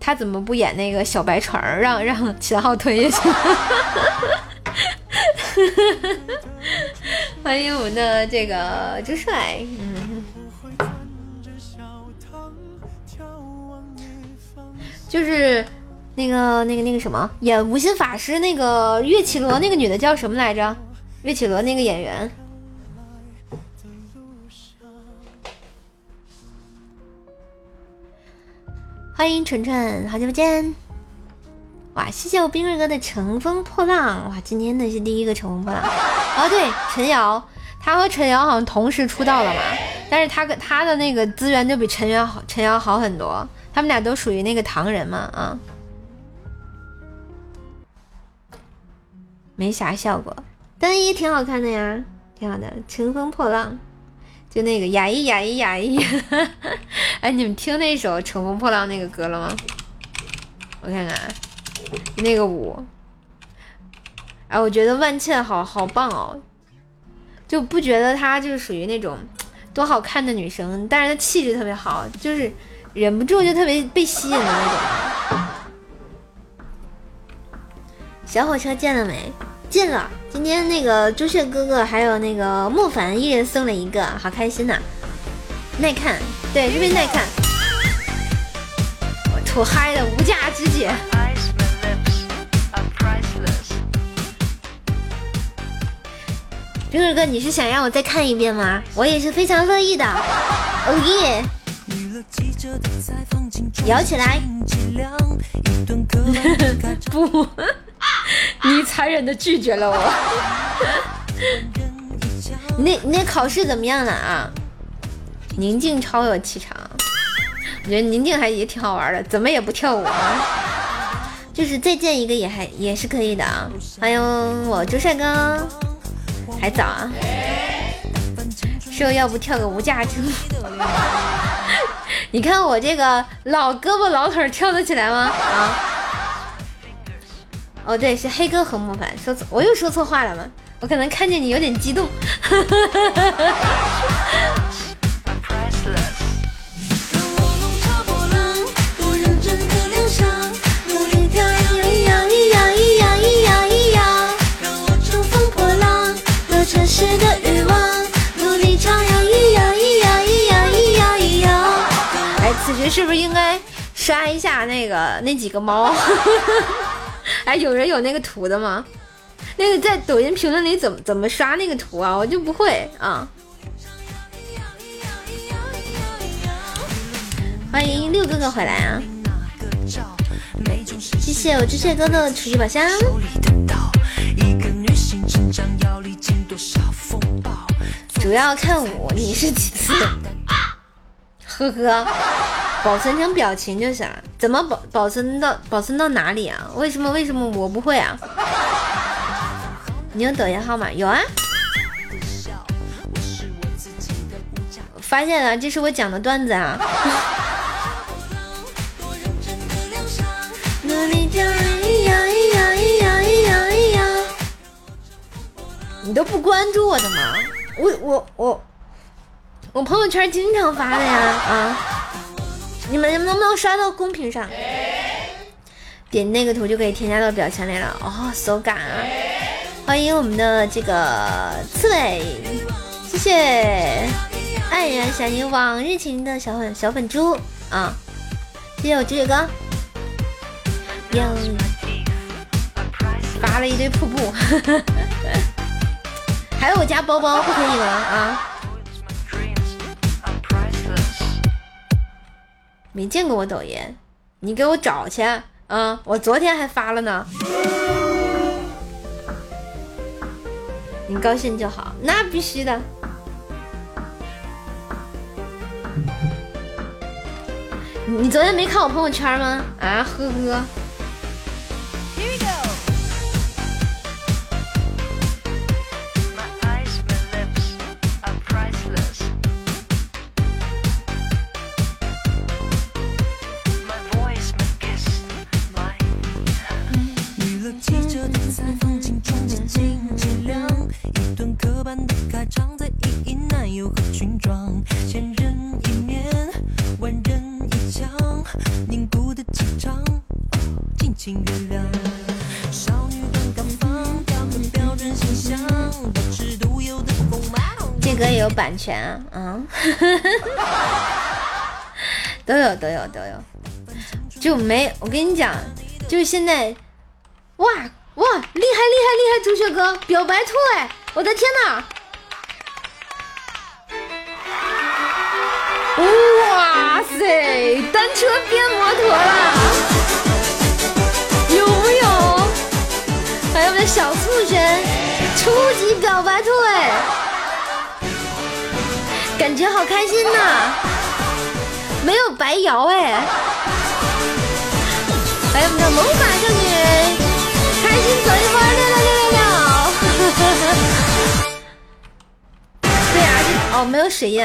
他怎么不演那个小白船，让 让秦昊推下去？欢迎我们的这个朱帅，嗯。就是那个那个那个什么演无心法师那个岳绮罗那个女的叫什么来着？岳绮罗那个演员。欢迎晨晨，好久不见！哇，谢谢我冰瑞哥的乘风破浪！哇，今天的是第一个乘风破浪。哦，对，陈瑶，他和陈瑶好像同时出道了嘛？但是他跟他的那个资源就比陈瑶好，陈瑶好很多。他们俩都属于那个唐人嘛，啊，没啥效果，但也挺好看的呀，挺好的，《乘风破浪》就那个呀咿呀咿呀咿。哎，你们听那首《乘风破浪》那个歌了吗？我看看，那个舞。哎，我觉得万茜好好棒哦，就不觉得她就是属于那种多好看的女生，但是她气质特别好，就是忍不住就特别被吸引的那种。小火车见了没？见了。今天那个朱雀哥哥还有那个莫凡一人送了一个，好开心呐！耐看，对，特别耐看，我土嗨的无价之姐。冰儿哥，你是想让我再看一遍吗？我也是非常乐意的。哦耶！摇起来！不，你残忍的拒绝了我。你那你那考试怎么样了啊？宁静超有气场，我觉得宁静还也挺好玩的，怎么也不跳舞啊？就是再见一个也还也是可以的啊。欢迎我朱帅哥。还早啊，说要不跳个无价之舞？你看我这个老胳膊老腿跳得起来吗？啊？哦，对，是黑哥和莫凡，说错，我又说错话了吗？我可能看见你有点激动。是不是应该刷一下那个那几个猫？哎，有人有那个图的吗？那个在抖音评论里怎么怎么刷那个图啊？我就不会啊。欢迎六哥哥回来啊！谢谢我知蟹哥的厨具宝箱。主要看我，你是几次？呵呵，保存成表情就行了。怎么保保存到保存到哪里啊？为什么为什么我不会啊？你有抖音号吗？有啊。发现了，这是我讲的段子啊。你都不关注我的吗？我我我。我朋友圈经常发的呀，啊！你们能不能刷到公屏上？点那个图就可以添加到表情里了。哦，手感啊！欢迎我们的这个刺猬，谢谢黯然想你往日情的小粉小粉猪啊！谢谢我九九哥，又发了一堆瀑布，还有我家包包不可以吗？啊！没见过我抖音，你给我找去啊！我昨天还发了呢。你高兴就好，那必须的。你昨天没看我朋友圈吗？啊，呵呵。这歌也有版权啊，嗯，都有都有都有，就没我跟你讲，就是现在，哇哇，厉害厉害厉害，朱雀哥表白兔哎，我的天哪！哇塞，单车变摩托了，有没有？还有我们的小兔神，初级表白兔哎，感觉好开心呐，没有白摇哎。还有我们的魔法少女，开心走一会儿，六六六六六。哦，没有水印，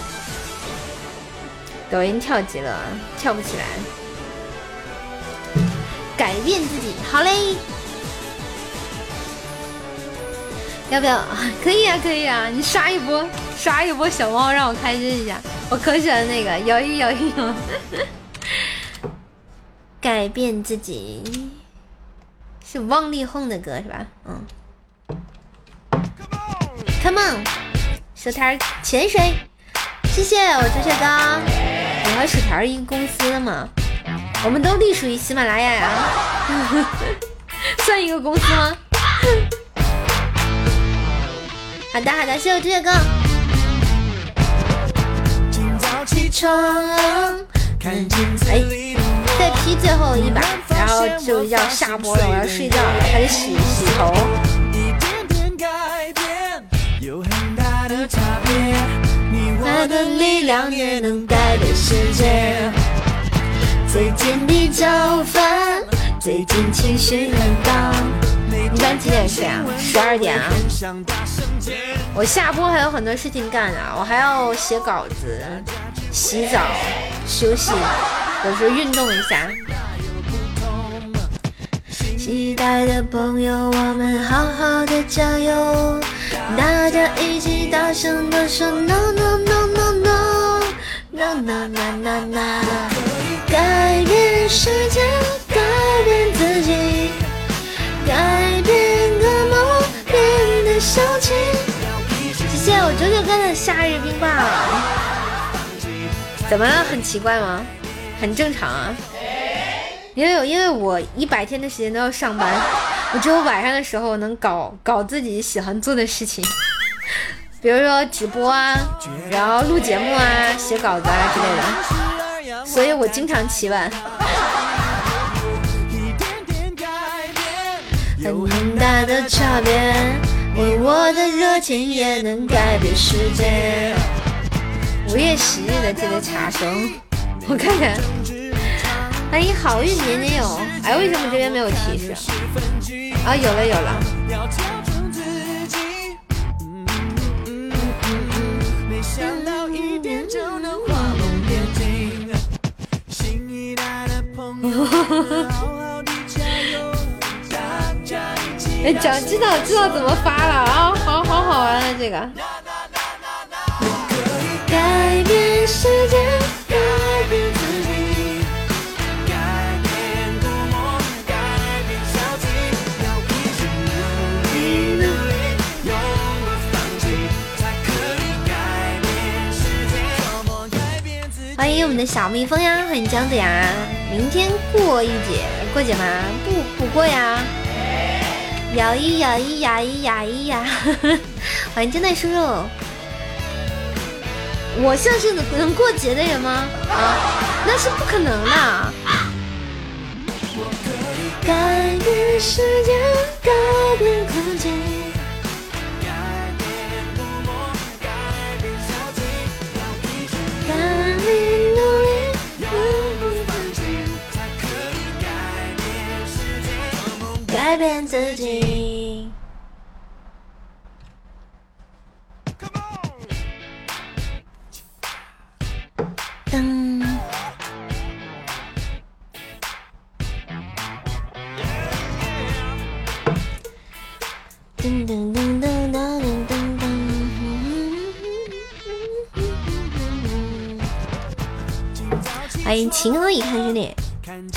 抖音跳级了，跳不起来。改变自己，好嘞！要不要？可以啊，可以啊！你刷一波，刷一波小猫，让我开心一下。我可喜欢那个摇一摇一摇。改变自己，是汪力宏的歌是吧？嗯。Come on，薯条潜水，谢谢我朱雀哥。我和薯条一个公司的吗？我们都隶属于喜马拉雅呀，算一个公司吗？好的好的，谢谢我朱雀哥。哎，再劈最后一把，然后就要下播了，我要睡觉了，还得洗洗头。他的力量也能改变世界。最近比较烦，最近情绪很高。你般几点睡啊？十二点啊。我下播还有很多事情干啊，我还要写稿子、洗澡、休息，有时候运动一下。期待的朋友，我们好好的加油，大家一起大声的说 no no no no no no no no no no。改变世界，改变自己，改变个梦，变得小气。谢谢我九九哥的夏日冰棒。怎么了？很奇怪吗？很正常啊。因为因为我一百天的时间都要上班，我只有晚上的时候能搞搞自己喜欢做的事情，比如说直播啊，然后录节目啊，写稿子啊之类的。所以我经常起晚。很大的差别，为我的热情也能改变世界。五月十日的这个茶声，我看看。欢迎好运年年有，哎，为什么这边没有提示？啊，有了有了。哎，讲知道知道怎么发了啊，好好好玩啊，这个。改变世界，改变迎我们的小蜜蜂呀，欢迎姜子牙，明天过一节，过节吗？不，不过呀。摇一摇一摇一摇一摇，欢迎真奈叔叔。我像是能过节的人吗？啊，那是不可能的。改变世界，改变空间。改变自己。噔。噔噔噔噔。欢迎情何以堪兄弟，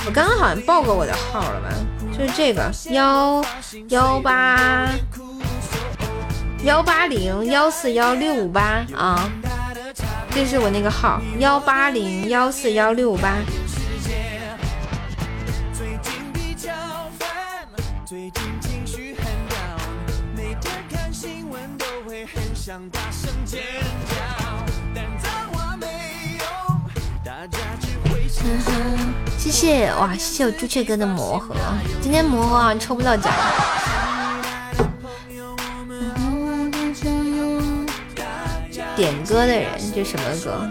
我刚刚好像报过我的号了吧？就是这个幺幺八幺八零幺四幺六五八啊，这是我那个号幺八零幺四幺六五八。谢谢哇，谢谢我朱雀哥的魔盒，今天魔盒啊抽不到奖。点歌的人，这什么歌？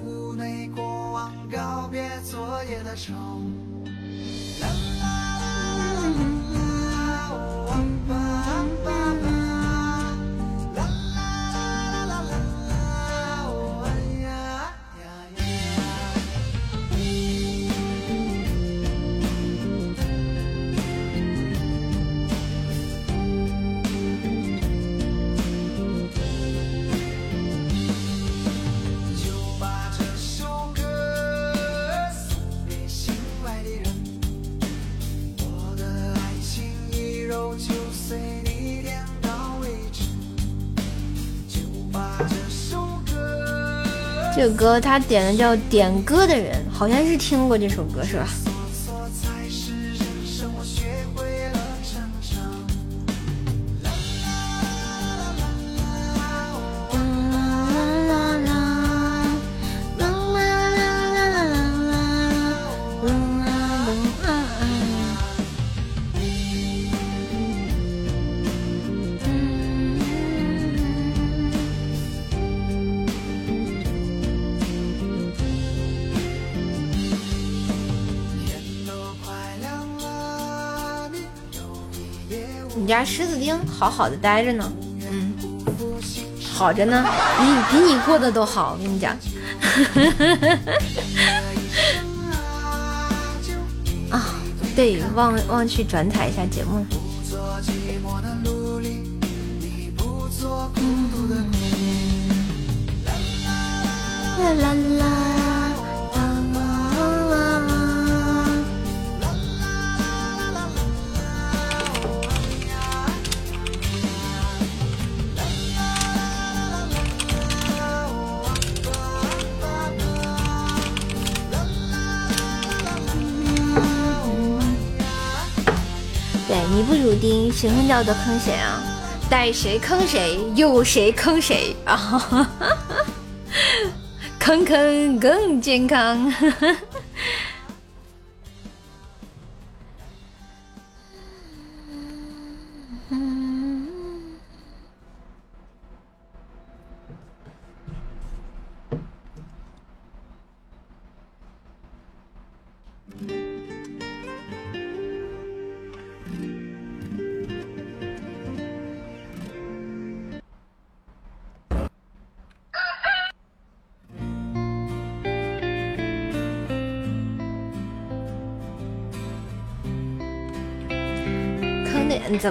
昨夜的愁。这首歌他点的叫点歌的人，好像是听过这首歌是吧？家狮子丁好好的待着呢，嗯，好着呢，比比你过得都好，我跟你讲。啊，对，忘忘去转台一下节目了。啦啦啦。谁哼叫都坑谁啊？带谁坑谁，有谁坑谁 啊？坑坑更健康。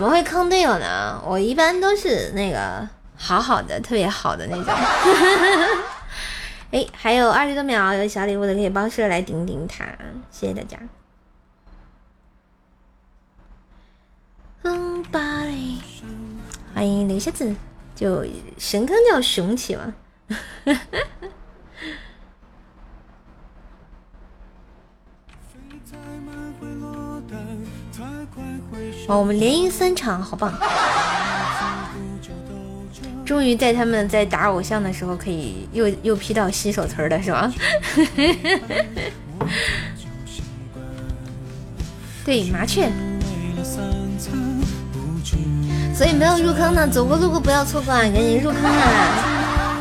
怎么会坑队友呢？我一般都是那个好好的、特别好的那种。哎，还有二十多秒，有小礼物的可以帮社来顶顶他，谢谢大家。欢迎刘瞎子，就神坑叫雄起嘛。哇，我们连赢三场，好棒！终于在他们在打偶像的时候，可以又又批到新手村了，是吧？对，麻雀。所以没有入坑的，走过路过不要错过啊，赶紧入坑啊！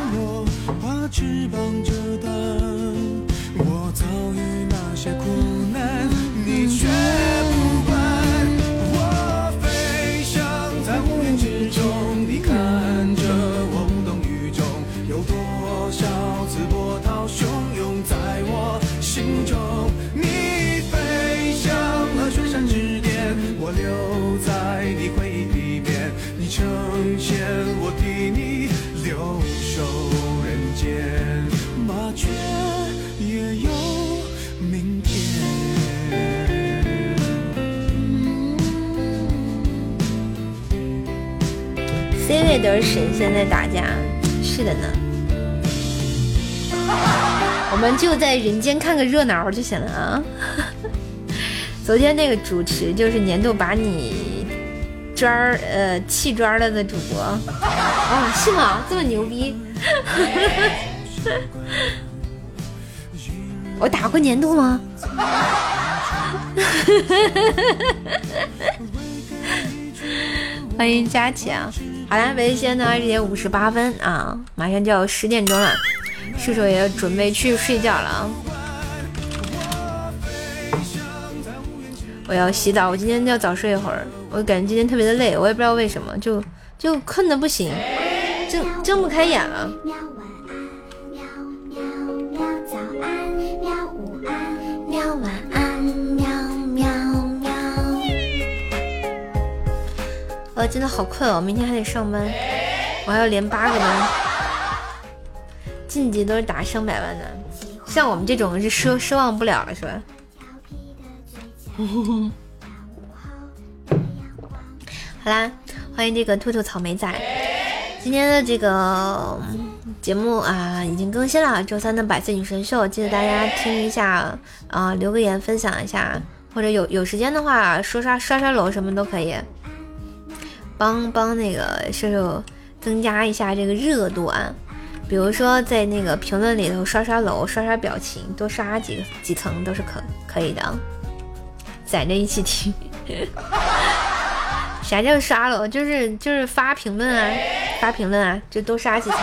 都是神仙在打架，是的呢。我们就在人间看个热闹就行了啊。昨天那个主持就是年度把你砖儿呃气抓了的主播 啊，是吗？这么牛逼？我打过年度吗？欢迎佳琪啊！好了，北京现在二十点五十八分啊，马上就要十点钟了，叔叔也要准备去睡觉了啊。我要洗澡，我今天要早睡一会儿，我感觉今天特别的累，我也不知道为什么，就就困的不行，睁睁不开眼了。真的好困哦，明天还得上班，我还要连八个班。晋级都是打上百万的，像我们这种是奢奢望不了了，是吧？好啦，欢迎这个兔兔草莓仔，今天的这个节目啊已经更新了，周三的百岁女神秀，记得大家听一下啊，留个言分享一下，或者有有时间的话刷刷刷刷楼什么都可以。帮帮那个射手增加一下这个热度啊，比如说在那个评论里头刷刷楼、刷刷表情，多刷几个几层都是可可以的。攒着一起听，啥叫刷楼？就是就是发评论啊，发评论啊，就多刷几层。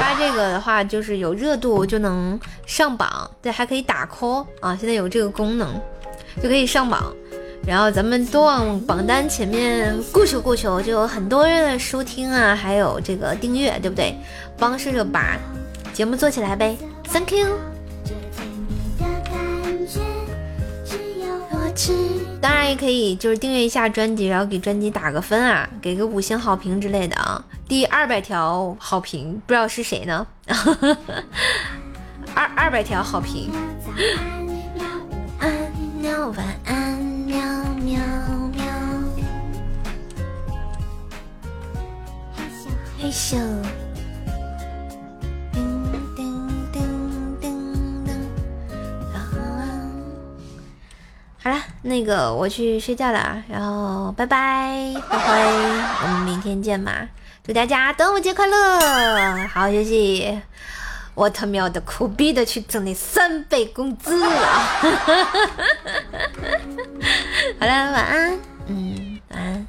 发这个的话，就是有热度就能上榜，对，还可以打 call 啊，现在有这个功能就可以上榜。然后咱们多往榜单前面过求过求，就有很多人的收听啊，还有这个订阅，对不对？帮射手把节目做起来呗，Thank you。当然也可以，就是订阅一下专辑，然后给专辑打个分啊，给个五星好评之类的啊。第二百条好评，不知道是谁呢？二二百条好评。晚安。喵喵喵，嘿咻，叮叮叮叮叮，好了，那个我去睡觉了，然后拜拜，灰灰，我们明天见吧！祝大家端午节快乐，好好休息。我他喵的苦逼的去挣那三倍工资！好了，晚安，嗯，晚安，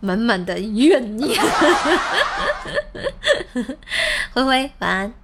满满的怨念，灰灰，晚安。